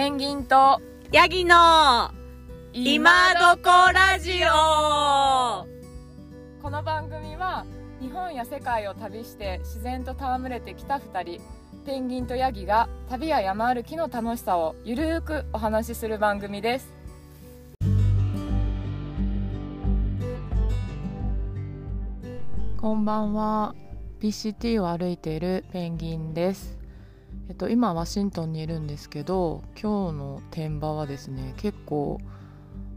ペンギンとヤギの今どこラジオ。この番組は日本や世界を旅して自然と戯れてきた2人ペンギンとヤギが旅や山歩きの楽しさをゆるーくお話しする番組です。こんばんは。PCT を歩いているペンギンですっと今ワシントンにいるんですけど今日の天場はですね結構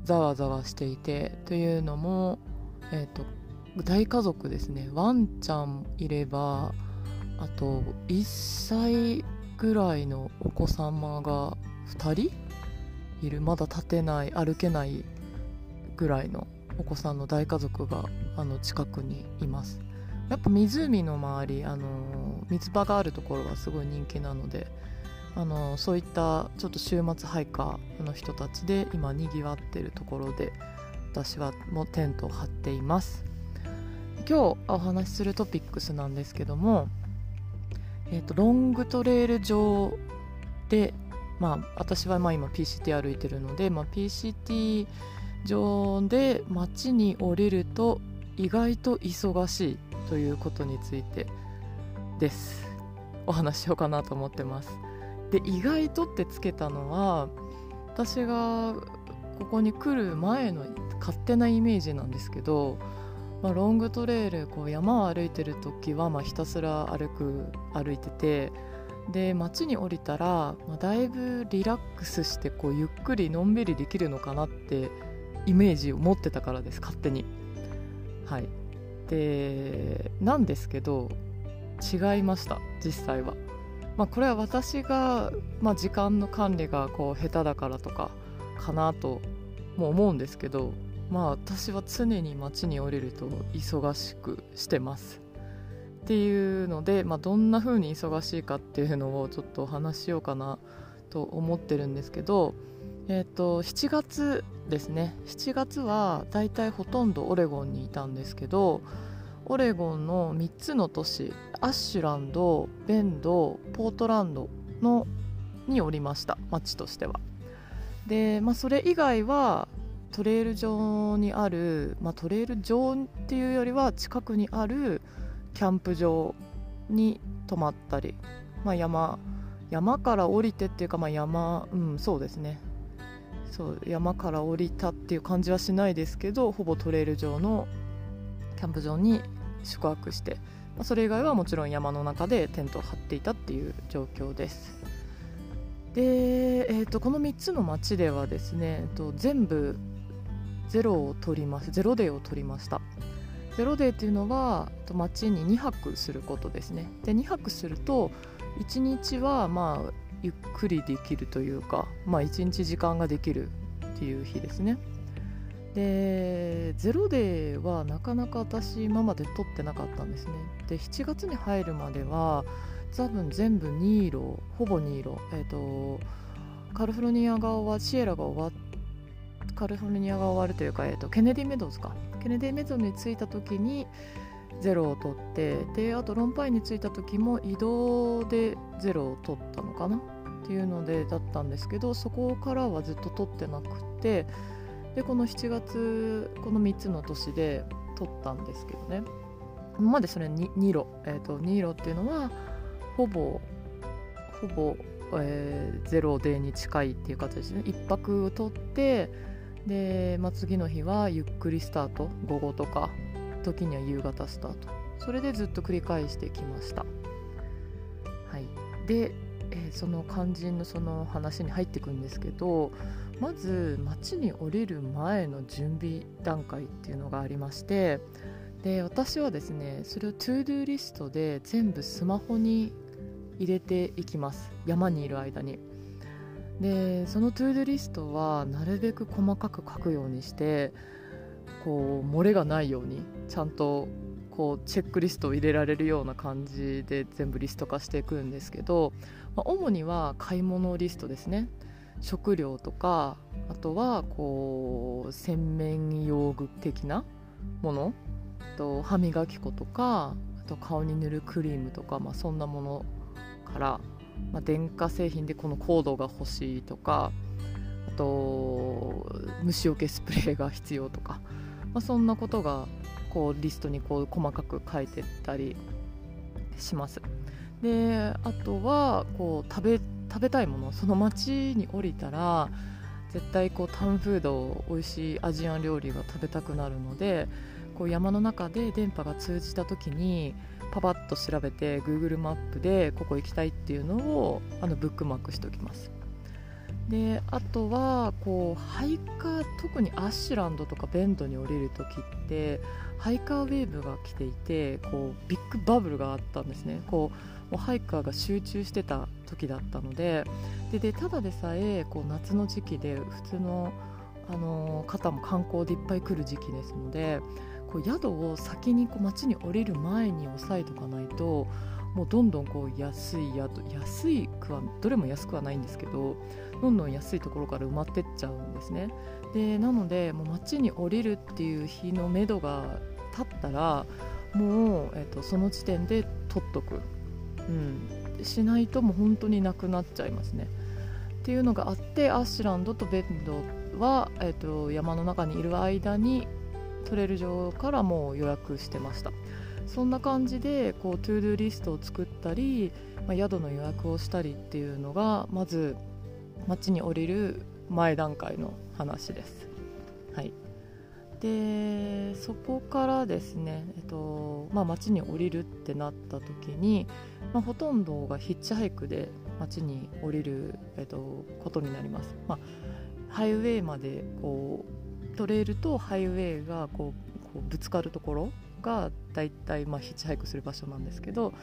ざわざわしていてというのもえっと大家族ですねワンちゃんいればあと1歳ぐらいのお子様が2人いるまだ立てない歩けないぐらいのお子さんの大家族があの近くにいます。やっぱ湖の周りあの水場があるところはすごい人気なのであのそういったちょっと週末ハイカーの人たちで今にぎわってるところで私はもうテントを張っています。今日お話しするトピックスなんですけども、えーと、ロングトレイル上でまあ私はまあ今 PCT 歩いてるので、まあ、PCT 上で街に降りると意外と忙しい。ということについてです。お話ししようかなと思ってます。で意外とってつけたのは私がここに来る前の勝手なイメージなんですけど、まあ、ロングトレイルこう山を歩いてる時はまひたすら歩く歩いててで街に降りたら、まあ、だいぶリラックスしてこうゆっくりのんびりできるのかなってイメージを持ってたからです勝手に。はい。でなんですけど違いました実際は、まあ、これは私が、まあ、時間の管理がこう下手だからとかかなとも思うんですけどまあ私は常に街に降りると忙しくしてます。っていうので、まあ、どんな風に忙しいかっていうのをちょっとお話ししようかなと思ってるんですけどえーと、7月ですね。7月はだいたいほとんどオレゴンにいたんですけどオレゴンの3つの都市アッシュランドベンドポートランドのにおりました。町としては。で、まあ、それ以外はトレイル上にある、まあ、トレイル上っていうよりは近くにあるキャンプ場に泊まったり、まあ山、山から降りてっていうか、まあ山、うん、そうですね。そう山から降りたっていう感じはしないですけどほぼトレイル上のキャンプ場に宿泊して、まあ、それ以外はもちろん山の中でテントを張っていたっていう状況です。で、えーと、この3つの町ではですね、えーと、全部ゼロを取りますゼロデーを取りました。ゼロデーっていうのは町に2泊することですね。で2泊すると1日はまあゆっくりできるというか、まあ、1日時間ができるっていう日ですね。でゼロデーはなかなか私今まで取ってなかったんですね。で7月に入るまでは多分全部2色ほぼ2色えっ、ー、とカリフォルニアが終わシエラが終わカリフォルニアが終わるというか、えーと、ケネディメドウズか。ケネディメドウに着いた時にゼロを取ってであとロンパイに着いた時も移動でゼロを取ったのかな。っていうのでだったんですけどそこからはずっと取ってなくてでこの7月この3つの年で取ったんですけどね。今までそれ 2, 2路、えーと、2路っていうのはほぼほぼ、えー、ゼロデーに近いっていう形ですね。1泊を取ってで、まあ、次の日はゆっくりスタート。午後とか時には夕方スタート。それでずっと繰り返してきました。はい。でえー、その肝心のその話に入っていくんですけどまず街に降りる前の準備段階っていうのがありましてで私はですねそれを ToDo リストで全部スマホに入れていきます。山にいる間に。でその ToDo リストはなるべく細かく書くようにしてこう漏れがないようにちゃんとこうチェックリストを入れられるような感じで全部リスト化していくんですけど、まあ、主には買い物リストですね。食料とかあとはこう洗面用具的なものと歯磨き粉とかあと顔に塗るクリームとか、まあ、そんなものからまあ、電化製品でこのコードが欲しいとかあと虫除けスプレーが必要とか、まあ、そんなことがこうリストにこう細かく書いてったりします。であとはこう食べ食べたいものその町に降りたら絶対こうタウンフード美味しいアジアン料理が食べたくなるのでこう山の中で電波が通じた時にパパッと調べて Google マップでここ行きたいっていうのをあのブックマークしておきます。であとはこうハイカー特にアッシュランドとかベンドに降りる時ってハイカーウェーブが来ていてこうビッグバブルがあったんですね。こうもうハイカーが集中してた時だったので。ででただでさえこう夏の時期で普通のあの方も観光でいっぱい来る時期ですのでこう宿を先にこう街に降りる前に押さえとかないともうどんどんこう安い宿安いくはどれも安くはないんですけどどんどん安いところから埋まってっちゃうんですね。でなのでもう街に降りるっていう日のめどが立ったらもう、えー、とその時点で取っとく、うん、しないともう本当になくなっちゃいますね。っていうのがあってアッシュランドとベンドは、えー、と山の中にいる間にトレイル上からもう予約してました。そんな感じでこう ToDo リストを作ったり、まあ、宿の予約をしたりっていうのがまず街に降りる前段階の話です。はい、でそこからですね、えっとまあ、街に降りるってなった時に、まあ、ほとんどがヒッチハイクで街に降りる、えっと、ことになります。まあ、ハイウェイまでこうトレイルとハイウェイがこうこうぶつかるところがだいたいまあヒッチハイクする場所なんですけど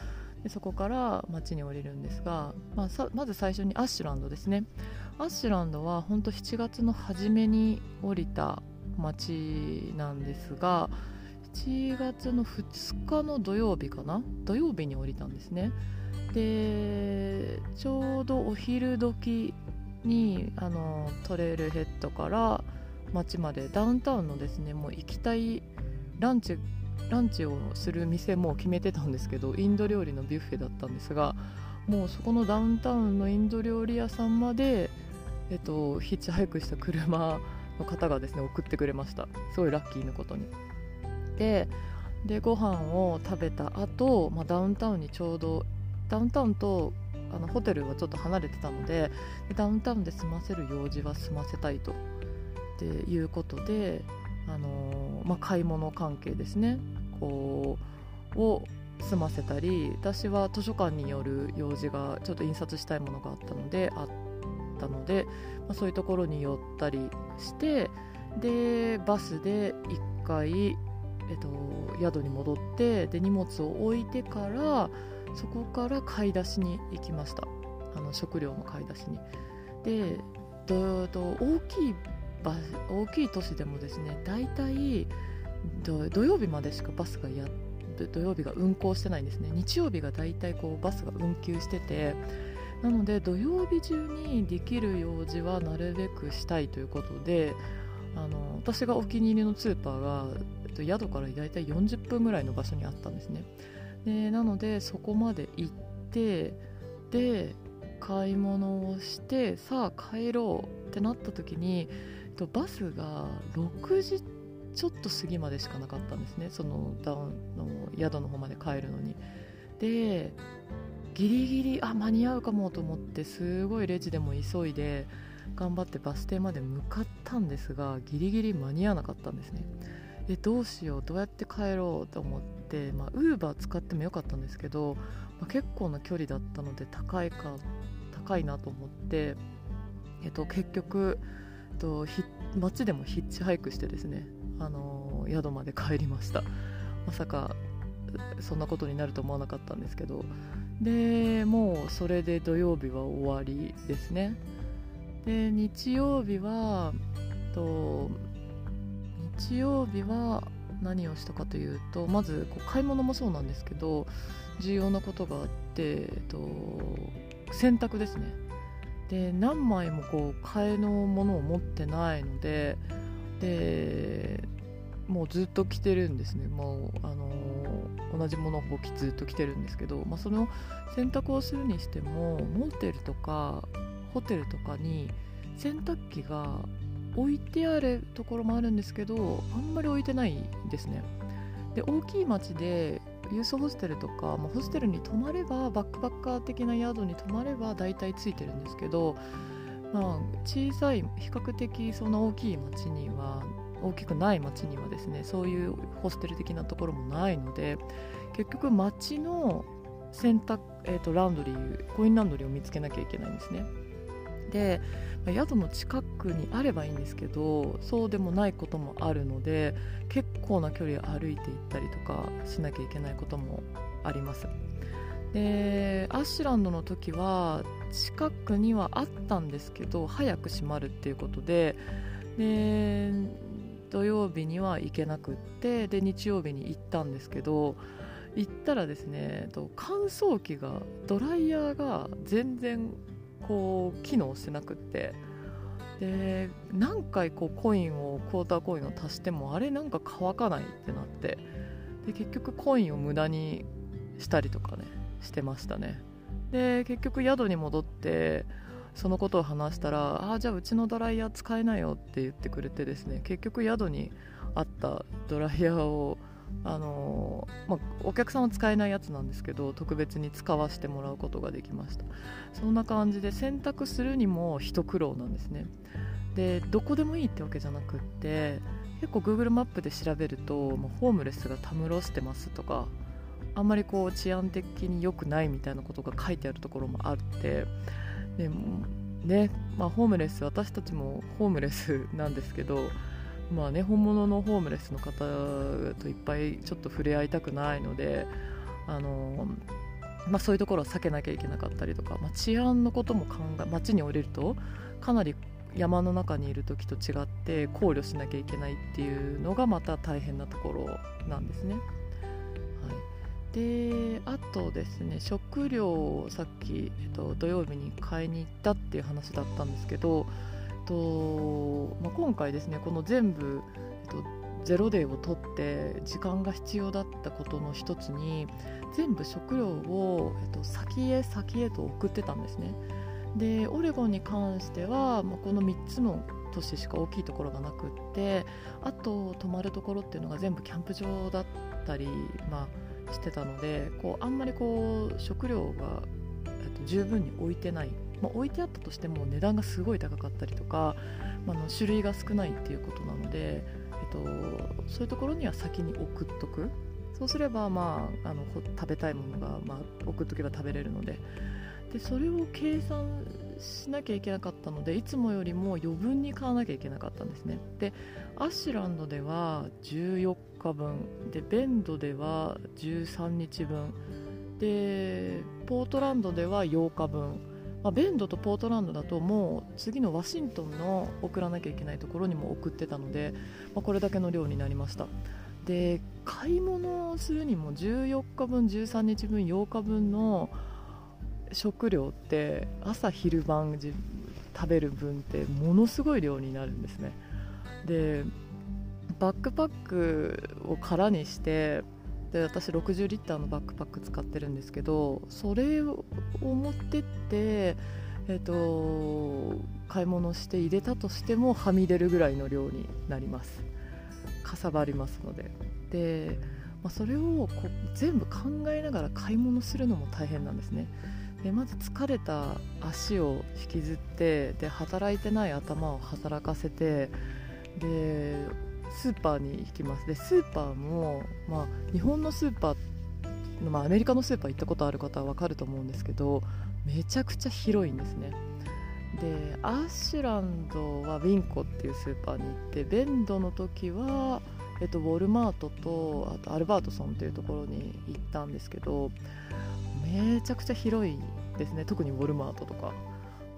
でそこから町に降りるんですが、まあ、まず最初にアッシュランドですね。アッシュランドは本当7月の初めに降りた町なんですが7月の2日の土曜日かな？土曜日に降りたんですね。でちょうどお昼時にあのトレイルヘッドから町までダウンタウンのですねもう行きたいランチランチをする店も決めてたんですけどインド料理のビュッフェだったんですがもうそこのダウンタウンのインド料理屋さんまで、えっと、ヒッチハイクした車の方がですね送ってくれました。すごいラッキーなことに。ででご飯を食べた後、まあダウンタウンにちょうどダウンタウンとあのホテルはちょっと離れてたのでダウンタウンで済ませる用事は済ませたいと。っていうことで、あの、まあ、買い物関係ですねこうを済ませたり私は図書館による用事がちょっと印刷したいものがあったのであったので、まあ、そういうところに寄ったりしてでバスで1回、えっと、宿に戻ってで荷物を置いてからそこから買い出しに行きましたあの食料の買い出しに。で大きい大きい都市でもですね大体土曜日までしかバスがや土曜日が運行してないんですね。日曜日がだいたいこうバスが運休しててなので土曜日中にできる用事はなるべくしたいということであの私がお気に入りのスーパーが、宿からだいたい40分ぐらいの場所にあったんですね。でなのでそこまで行ってで買い物をしてさあ帰ろうってなった時にバスが6時ちょっと過ぎまでしかなかったんですね。そのダウンの宿の方まで帰るのに。でギリギリあ間に合うかもと思ってすごいレジでも急いで頑張ってバス停まで向かったんですがギリギリ間に合わなかったんですね。でどうしようどうやって帰ろうと思ってまあウーバー使ってもよかったんですけど、まあ、結構な距離だったので高いか高いなと思って、えっと、結局、と、街でもヒッチハイクしてですねあの宿まで帰りました。まさかそんなことになると思わなかったんですけど。でもうそれで土曜日は終わりですね。で日曜日はと日曜日は何をしたかというとまずこう買い物もそうなんですけど重要なことがあって、えっと、洗濯ですね。で何枚もこう替えのものを持ってないのででもうずっと着てるんですね。もう、あのー、同じものをずっと着てるんですけど、まあ、その洗濯をするにしてもモーテルとかホテルとかに洗濯機が置いてあるところもあるんですけどあんまり置いてないんですね。で大きい町でユースホステルとか、まあ、ホステルに泊まればバックパッカー的な宿に泊まれば大体ついてるんですけど、まあ、小さい比較的そんな大きい町には大きくない町にはですねそういうホステル的なところもないので結局町の洗濯、えーと、ランドリーコインランドリーを見つけなきゃいけないんですね。で宿の近くにあればいいんですけどそうでもないこともあるので結構な距離歩いていったりとかしなきゃいけないこともあります。でアッシュランドの時は近くにはあったんですけど早く閉まるっていうことでで土曜日には行けなくってで日曜日に行ったんですけど行ったらですね乾燥機がドライヤーが全然こう機能しなくって。で何回こうコインをクォーターコインを足してもあれなんか乾かないってなって。で結局コインを無駄にしたりとかねしてましたね。で結局宿に戻ってそのことを話したら「ああじゃあうちのドライヤー使えないよ」って言ってくれてですね結局宿にあったドライヤーをあのまあ、お客さんは使えないやつなんですけど特別に使わせてもらうことができました。そんな感じで選択するにも一苦労なんですね。でどこでもいいってわけじゃなくって結構 Google マップで調べると、まあ、ホームレスがたむろしてますとかあんまりこう治安的に良くないみたいなことが書いてあるところもあってでねまあ、ホームレス私たちもホームレスなんですけどまあね本物のホームレスの方といっぱいちょっと触れ合いたくないのであのまあ、そういうところは避けなきゃいけなかったりとか、まあ、治安のことも考え街に降りるとかなり山の中にいる時と違って考慮しなきゃいけないっていうのがまた大変なところなんですね。であとですね食料をさっき、えっと、土曜日に買いに行ったっていう話だったんですけど、とまあ、今回ですねこの全部、えっと、ゼロデーを取って時間が必要だったことの一つに全部食料を、えっと、先へ先へと送ってたんですね。でオレゴンに関しては、まあ、この3つの都市しか大きいところがなくってあと泊まるところっていうのが全部キャンプ場だったりまあしてたのでこうあんまりこう食料がと十分に置いてない、まあ、置いてあったとしても値段がすごい高かったりとか、まあ、の種類が少ないっていうことなので、えっと、そういうところには先に送っとく。そうすれば、まあ、あの食べたいものが、まあ、送っとけば食べれるので。でそれを計算しなきゃいけなかったのでいつもよりも余分に買わなきゃいけなかったんですね。でアッシュランドでは14日分。でベンドでは13日分。でポートランドでは8日分、まあ、ベンドとポートランドだともう次のワシントンの送らなきゃいけないところにも送ってたので、まあ、これだけの量になりました。で買い物をするにも14日分13日分8日分の食料って朝昼晩食べる分ってものすごい量になるんですね。でバックパックを空にしてで私60リッターのバックパック使ってるんですけどそれを持ってって、えーと、買い物して入れたとしてもはみ出るぐらいの量になります。かさばりますので。で、まあ、それをこう全部考えながら買い物するのも大変なんですね。でまず疲れた足を引きずってで働いてない頭を働かせてでスーパーに行きます。でスーパーも、まあ、日本のスーパーまあ、アメリカのスーパー行ったことある方は分かると思うんですけどめちゃくちゃ広いんですね。でアッシュランドはウィンコっていうスーパーに行ってベンドの時は、えっと、ウォルマートとあとアルバートソンっていうところに行ったんですけどめちゃくちゃ広いですね。特にウォルマートとか。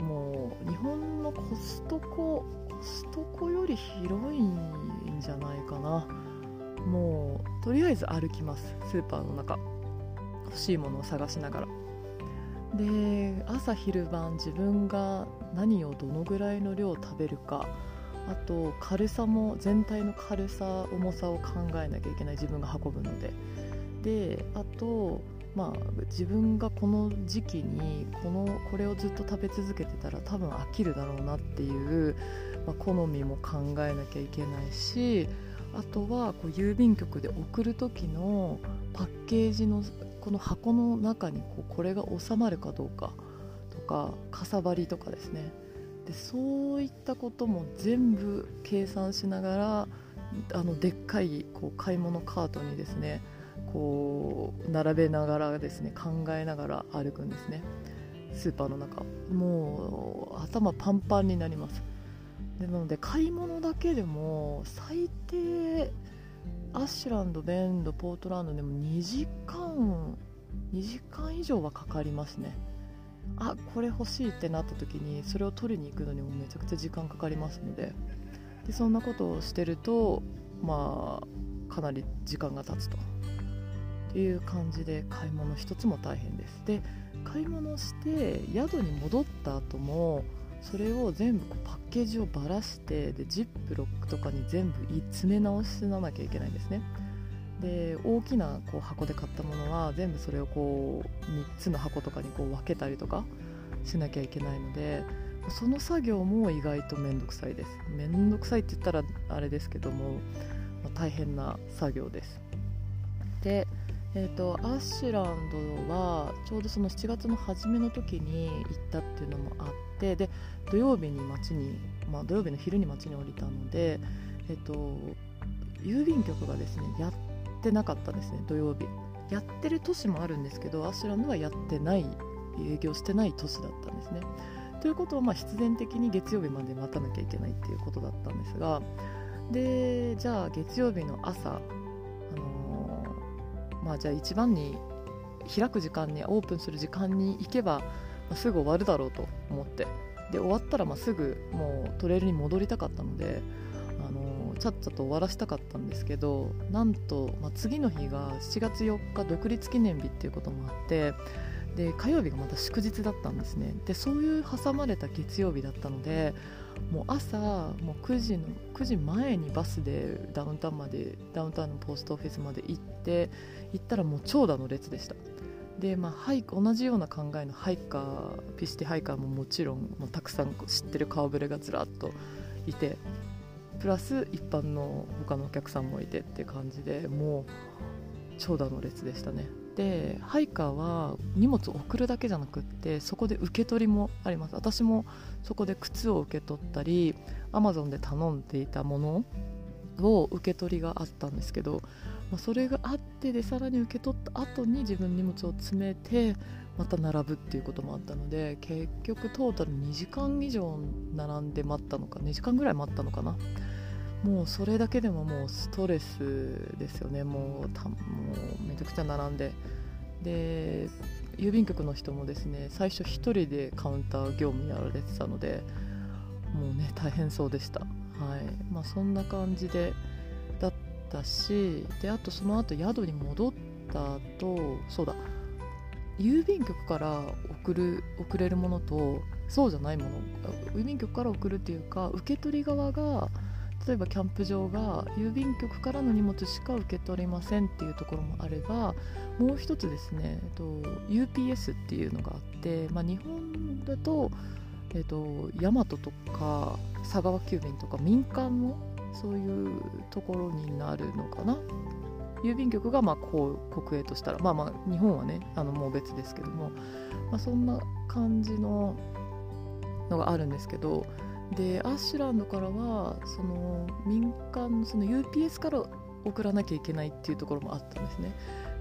もう日本のコストコストコより広いんじゃないかな。もうとりあえず歩きます。スーパーの中。欲しいものを探しながら。で朝昼晩自分が何をどのぐらいの量食べるか。あと軽さも全体の軽さ重さを考えなきゃいけない。自分が運ぶので。であとまあ自分がこの時期にこのこれをずっと食べ続けてたら多分飽きるだろうなっていう、まあ、好みも考えなきゃいけないしあとはこう郵便局で送る時のパッケージのこの箱の中にこうこれが収まるかどうかとかかさばりとかですね。でそういったことも全部計算しながらあのでっかいこう買い物カートにですねこう並べながらですね考えながら歩くんですね。スーパーの中。もう頭パンパンになります。でなので買い物だけでも最低アッシュランドベンドポートランドでも2時間2時間以上はかかりますね。あこれ欲しいってなった時にそれを取りに行くのにもめちゃくちゃ時間かかりますので。でそんなことをしてるとまあかなり時間が経つと。いう感じで買い物一つも大変です。で買い物して宿に戻った後もそれを全部こうパッケージをばらしてでジップロックとかに全部詰め直しなきゃいけないんですね。で大きなこう箱で買ったものは全部それをこう3つの箱とかにこう分けたりとかしなきゃいけないのでその作業も意外と面倒くさいです。面倒くさいって言ったらあれですけども、まあ、大変な作業です。でえーと、アッシュランドはちょうどその7月の初めの時に行ったっていうのもあってで土曜日に町に、まあ、土曜日の昼に町に降りたので、えーと、郵便局がですねやってなかったですね土曜日。やってる都市もあるんですけどアッシュランドはやってない営業してない都市だったんですね。ということはまあ必然的に月曜日まで待たなきゃいけないっていうことだったんですがでじゃあ月曜日の朝まあ、じゃあ一番に開く時間にオープンする時間に行けば、まあ、すぐ終わるだろうと思って。で終わったらまあすぐもうトレイルに戻りたかったので、あのー、ちゃっちゃと終わらせたかったんですけどなんと、まあ、次の日が7月4日独立記念日っていうこともあってで火曜日がまた祝日だったんですね。でそういう挟まれた月曜日だったのでもう朝もう9時の9時前にバスでダウンタウンまでダウンタウンのポストオフィスまで行って行ったらもう長蛇の列でした。で、まあ、ハイ同じような考えのハイカー PCT ハイカーももちろんもうたくさん知ってる顔ぶれがずらっといてプラス一般の他のお客さんもいてって感じでもう長蛇の列でしたね。でハイカーは荷物を送るだけじゃなくってそこで受け取りもあります。私もそこで靴を受け取ったりアマゾンで頼んでいたものを受け取りがあったんですけど、まあ、それがあってでさらに受け取った後に自分荷物を詰めてまた並ぶっていうこともあったので結局トータル2時間以上並んで待ったのか2時間ぐらい待ったのかな。もうそれだけでももうストレスですよね。もうたもうめちゃくちゃ並んで。で郵便局の人もですね最初1人でカウンター業務やられてたのでもうね大変そうでした。はい。まあそんな感じでだったしであとその後宿に戻った後そうだ。郵便局から送る送れるものとそうじゃないもの。郵便局から送るっていうか受け取り側が例えばキャンプ場が郵便局からの荷物しか受け取りませんっていうところもあればもう一つですね、えっと、UPS っていうのがあって、まあ、日本だと、えっと、大和とか佐川急便とか民間のそういうところになるのかな。郵便局がまあこう国営としたらまあまあ日本はねあのもう別ですけども、まあ、そんな感じののがあるんですけどでアッシュランドからはその民間のその UPS から送らなきゃいけないっていうところもあったんですね。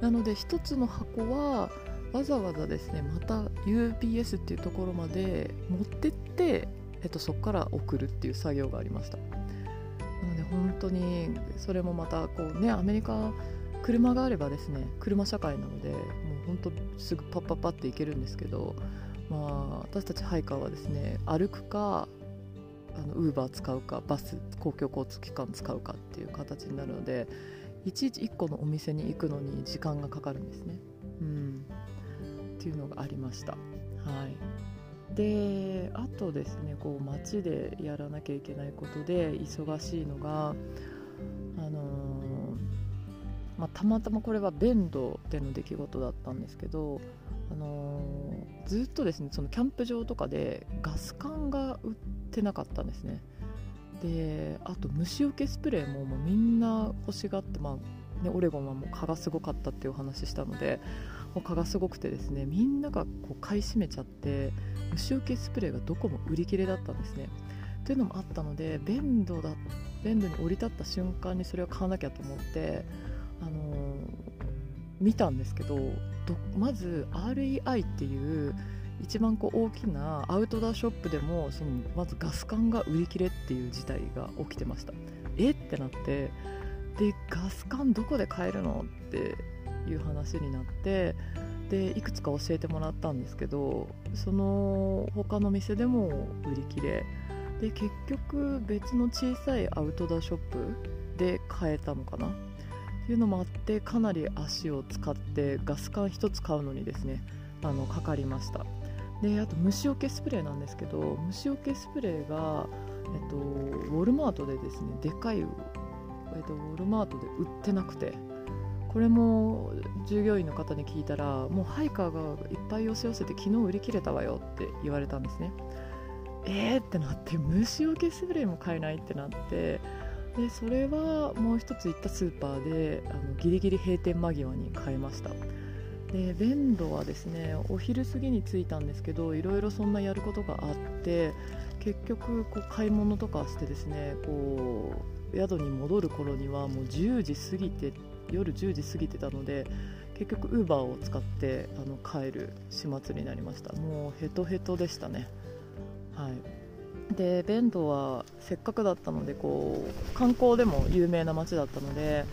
なので1つの箱はわざわざですねまた UPS っていうところまで持ってって、えっと、そこから送るっていう作業がありました。なので本当にそれもまたこうねアメリカ車があればですね車社会なのでもう本当すぐパッパッパって行けるんですけどまあ私たちハイカーはですね歩くかウーバー使うかバス公共交通機関使うかっていう形になるのでいちいち1個のお店に行くのに時間がかかるんですね。うん、っていうのがありました。はいであとですねこう街でやらなきゃいけないことで忙しいのがあのーまあ、たまたまこれはベンドでの出来事だったんですけど、あのーずっとですねそのキャンプ場とかでガス管が売ってなかったんですね。であと虫除けスプレーももうみんな欲しがって、まあね、オレゴンはもう蚊がすごかったっていうお話したのでもう蚊がすごくてですねみんながこう買い占めちゃって虫除けスプレーがどこも売り切れだったんですね。というのもあったのでベンドだベンドに降り立った瞬間にそれを買わなきゃと思って、あのー見たんですけどまず REI っていう一番こう大きなアウトドアショップでもそのまずガス管が売り切れっていう事態が起きてました。え？ってなってでガス管どこで買えるの？っていう話になってでいくつか教えてもらったんですけどその他の店でも売り切れ。で結局別の小さいアウトドアショップで買えたのかな。っていうのもあってかなり足を使ってガス管1つ買うのにですねあのかかりました。であと虫除けスプレーなんですけど虫除けスプレーが、えっと、ウォルマートでですねでかい、えっと、ウォルマートで売ってなくてこれも従業員の方に聞いたらもうハイカーがいっぱい寄せ寄せて昨日売り切れたわよって言われたんですね。えーってなって虫除けスプレーも買えないってなってでそれはもう一つ行ったスーパーであのギリギリ閉店間際に買いました。でベンドはですねお昼過ぎに着いたんですけどいろいろそんなやることがあって結局こう買い物とかしてですねこう宿に戻る頃にはもう10時過ぎて夜10時過ぎてたので結局ウーバーを使ってあの帰る始末になりました。もうヘトヘトでしたね。はい。でベンドはせっかくだったのでこう観光でも有名な街だったので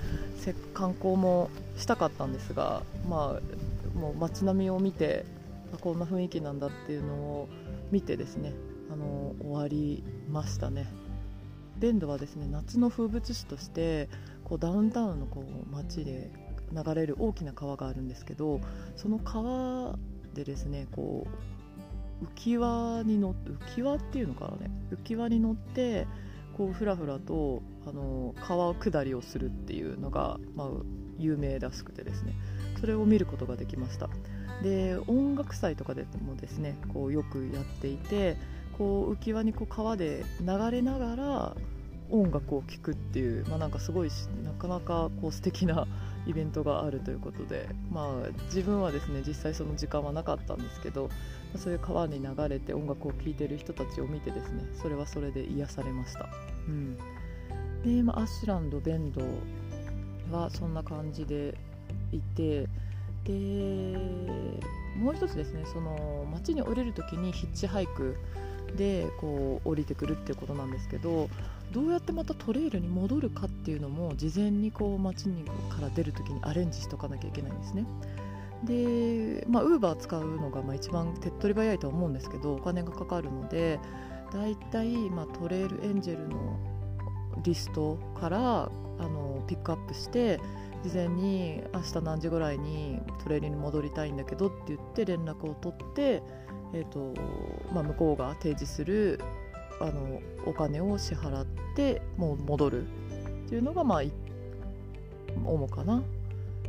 観光もしたかったんですが、まあ、もう街並みを見てこんな雰囲気なんだっていうのを見てですねあの終わりましたね。ベンドはですね夏の風物詩としてこうダウンタウンのこう街で流れる大きな川があるんですけどその川でですねこう浮き輪に乗って浮き輪っていうのかなね浮き輪に乗ってこうふらふらとあの川下りをするっていうのが、まあ、有名らしくてですね。それを見ることができました。で音楽祭とかでもですねこうよくやっていてこう浮き輪にこう川で流れながら音楽を聴くっていう、まあ、なんかすごいなかなかこう素敵なイベントがあるということで、まあ、自分はですね実際その時間はなかったんですけど、そういう川に流れて音楽を聴いてる人たちを見てですねそれはそれで癒されました、うん。でまあ、アッシュランドベンドはそんな感じでいてでもう一つですねその街に降りる時にヒッチハイクでこう降りてくるっていうことなんですけどどうやってまたトレイルに戻るかっていうのも事前にこう街にから出る時にアレンジしとかなきゃいけないんですね。で、まあ、ウーバー使うのがまあ一番手っ取り早いとは思うんですけどお金がかかるのでだいたいまあトレイルエンジェルのリストからあのピックアップして事前に明日何時ぐらいにトレイルに戻りたいんだけどって言って連絡を取って、えーとまあ、向こうが提示するあのお金を支払ってもう戻るっていうのがまあ主かな。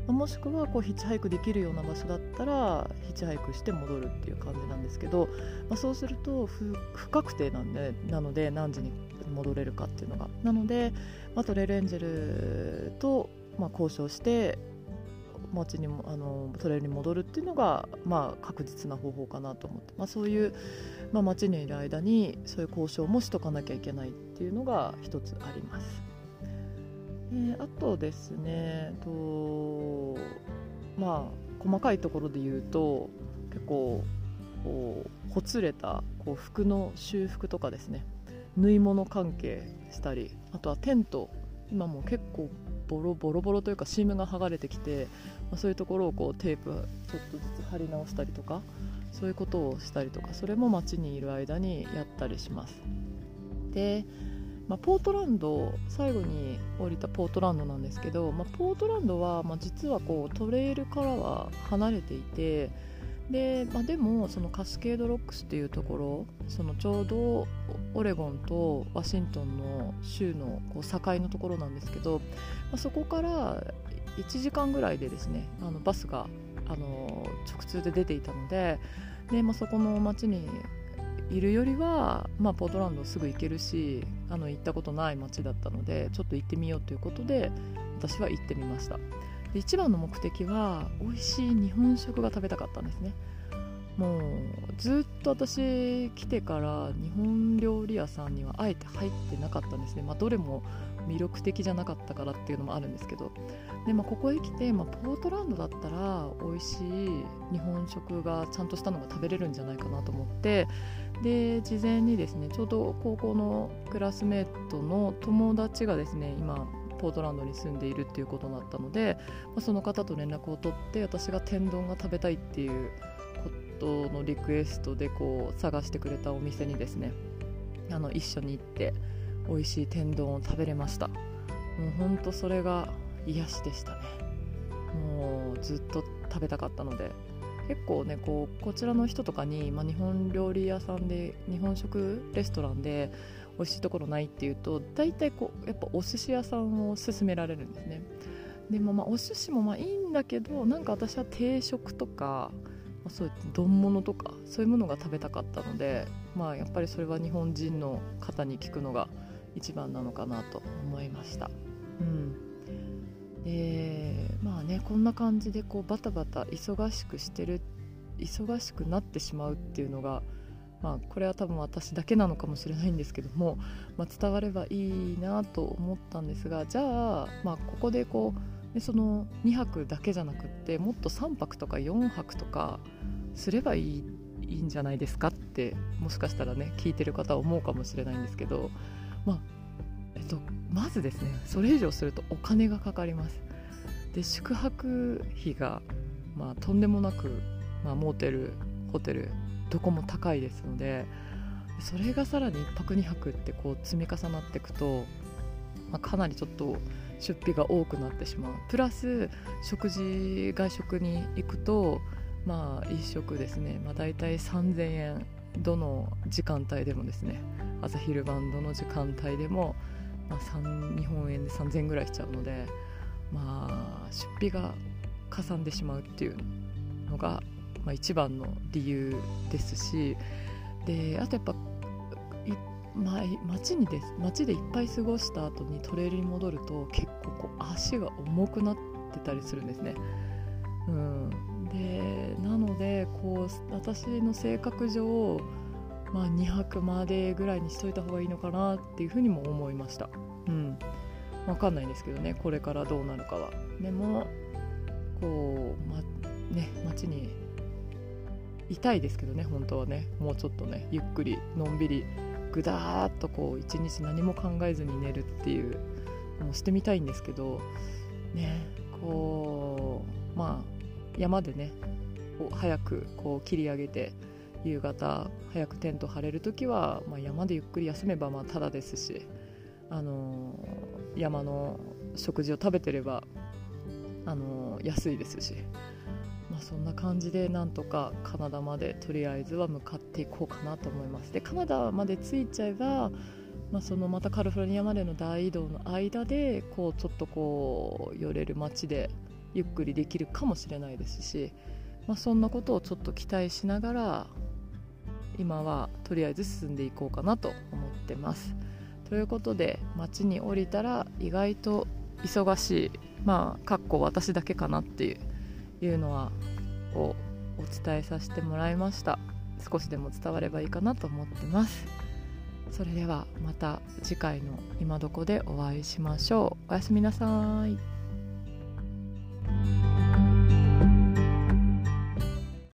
もしくはこうヒッチハイクできるような場所だったらヒッチハイクして戻るっていう感じなんですけど、まあ、そうすると不確定なんでなので何時に戻れるかっていうのがなので、まあ、トレイルエンジェルと、まあ、交渉して街にもあのトレイルに戻るっていうのが、まあ、確実な方法かなと思って、まあ、そういう、まあ、街にいる間にそういう交渉もしとかなきゃいけないっていうのが一つあります。えーあとですねとまあ細かいところで言うと結構こうほつれたこう服の修復とかですね。縫い物関係したりあとはテント。今も結構ボロボロボロというかシームが剥がれてきて、まあ、そういうところをこうテープちょっとずつ貼り直したりとかそういうことをしたりとかそれも街にいる間にやったりします。で、まあ、ポートランド最後に降りたポートランドなんですけど、まあ、ポートランドは、まあ、実はこうトレイルからは離れていてで,、まあ、でもそのカスケードロックスっていうところそのちょうどオレゴンとワシントンの州のこう境のところなんですけど、まあ、そこから1時間ぐらいでですねあのバスがあの直通で出ていたのでで、まあ、そこの町にいるよりは、まあ、ポートランドすぐ行けるしあの行ったことない町だったのでちょっと行ってみようということで私は行ってみました。で一番の目的は美味しい日本食が食べたかったんですね。もうずっと私来てから日本料理屋さんにはあえて入ってなかったんですね、まあ、どれも魅力的じゃなかったからっていうのもあるんですけど。で、まあ、ここへ来て、まあ、ポートランドだったら美味しい日本食がちゃんとしたのが食べれるんじゃないかなと思ってで事前にですねちょうど高校のクラスメートの友達がですね今ポートランドに住んでいるっていうことだったので、まあ、その方と連絡を取って私が天丼が食べたいっていうことのリクエストでこう探してくれたお店にですねあの一緒に行って美味しい天丼を食べれました。もうほんとそれが癒しでしたね。もうずっと食べたかったので結構ねこうこちらの人とかに、まあ、日本料理屋さんで日本食レストランで美味しいところないっていうと大体こうやっぱお寿司屋さんを勧められるんですね。でもまあお寿司もまあいいんだけどなんか私は定食とか、ま、そういう丼物とかそういうものが食べたかったのでまあやっぱりそれは日本人の方に聞くのが一番なのかなと思いました。うん。でまあねこんな感じでこうバタバタ忙しくしてる忙しくなってしまうっていうのがまあ、これは多分私だけなのかもしれないんですけども、まあ、伝わればいいなと思ったんですがじゃあ,、まあここでこうでその2泊だけじゃなくってもっと3泊とか4泊とかすればいいいいんじゃないですかってもしかしたらね聞いてる方は思うかもしれないんですけど、まあえっと、まずですねそれ以上するとお金がかかります。で宿泊費が、まあ、とんでもなく、まあ、モーテルホテルどこも高いですのでそれがさらに1泊2泊ってこう積み重なっていくと、まあ、かなりちょっと出費が多くなってしまう。プラス食事外食に行くとまあ1食ですね、まあ、大体3000円どの時間帯でもですね朝昼晩どの時間帯でも、まあ、日本円で3000円ぐらいしちゃうのでまあ出費がかさんでしまうっていうのがまあ、一番の理由ですしであとやっぱまあ、街にです街でいっぱい過ごした後にトレイルに戻ると結構こう足が重くなってたりするんですね。うん、でなのでこう私の性格上、まあ、2泊までぐらいにしといた方がいいのかなっていうふうにも思いました。うん、分かんないんですけどねこれからどうなるかは。でもこう、まね、街に痛いですけどね本当はね。もうちょっとねゆっくりのんびりぐだーっとこう一日何も考えずに寝るっていうのをしてみたいんですけどねこうまあ山でね早くこう切り上げて夕方早くテント張れる時は、まあ、山でゆっくり休めばまあただですし、あのー、山の食事を食べてれば、あのー、安いですし。あ、そんな感じでなんとかカナダまでとりあえずは向かっていこうかなと思います。でカナダまで着いちゃえば、まあ、そのまたカリフォルニアまでの大移動の間でこうちょっとこう寄れる街でゆっくりできるかもしれないですし、まあ、そんなことをちょっと期待しながら今はとりあえず進んでいこうかなと思ってます。ということで街に降りたら意外と忙しいまあかっこ私だけかなっていういうのはをお伝えさせてもらいました。少しでも伝わればいいかなと思ってます。それではまた次回の今どこでお会いしましょう。おやすみなさい。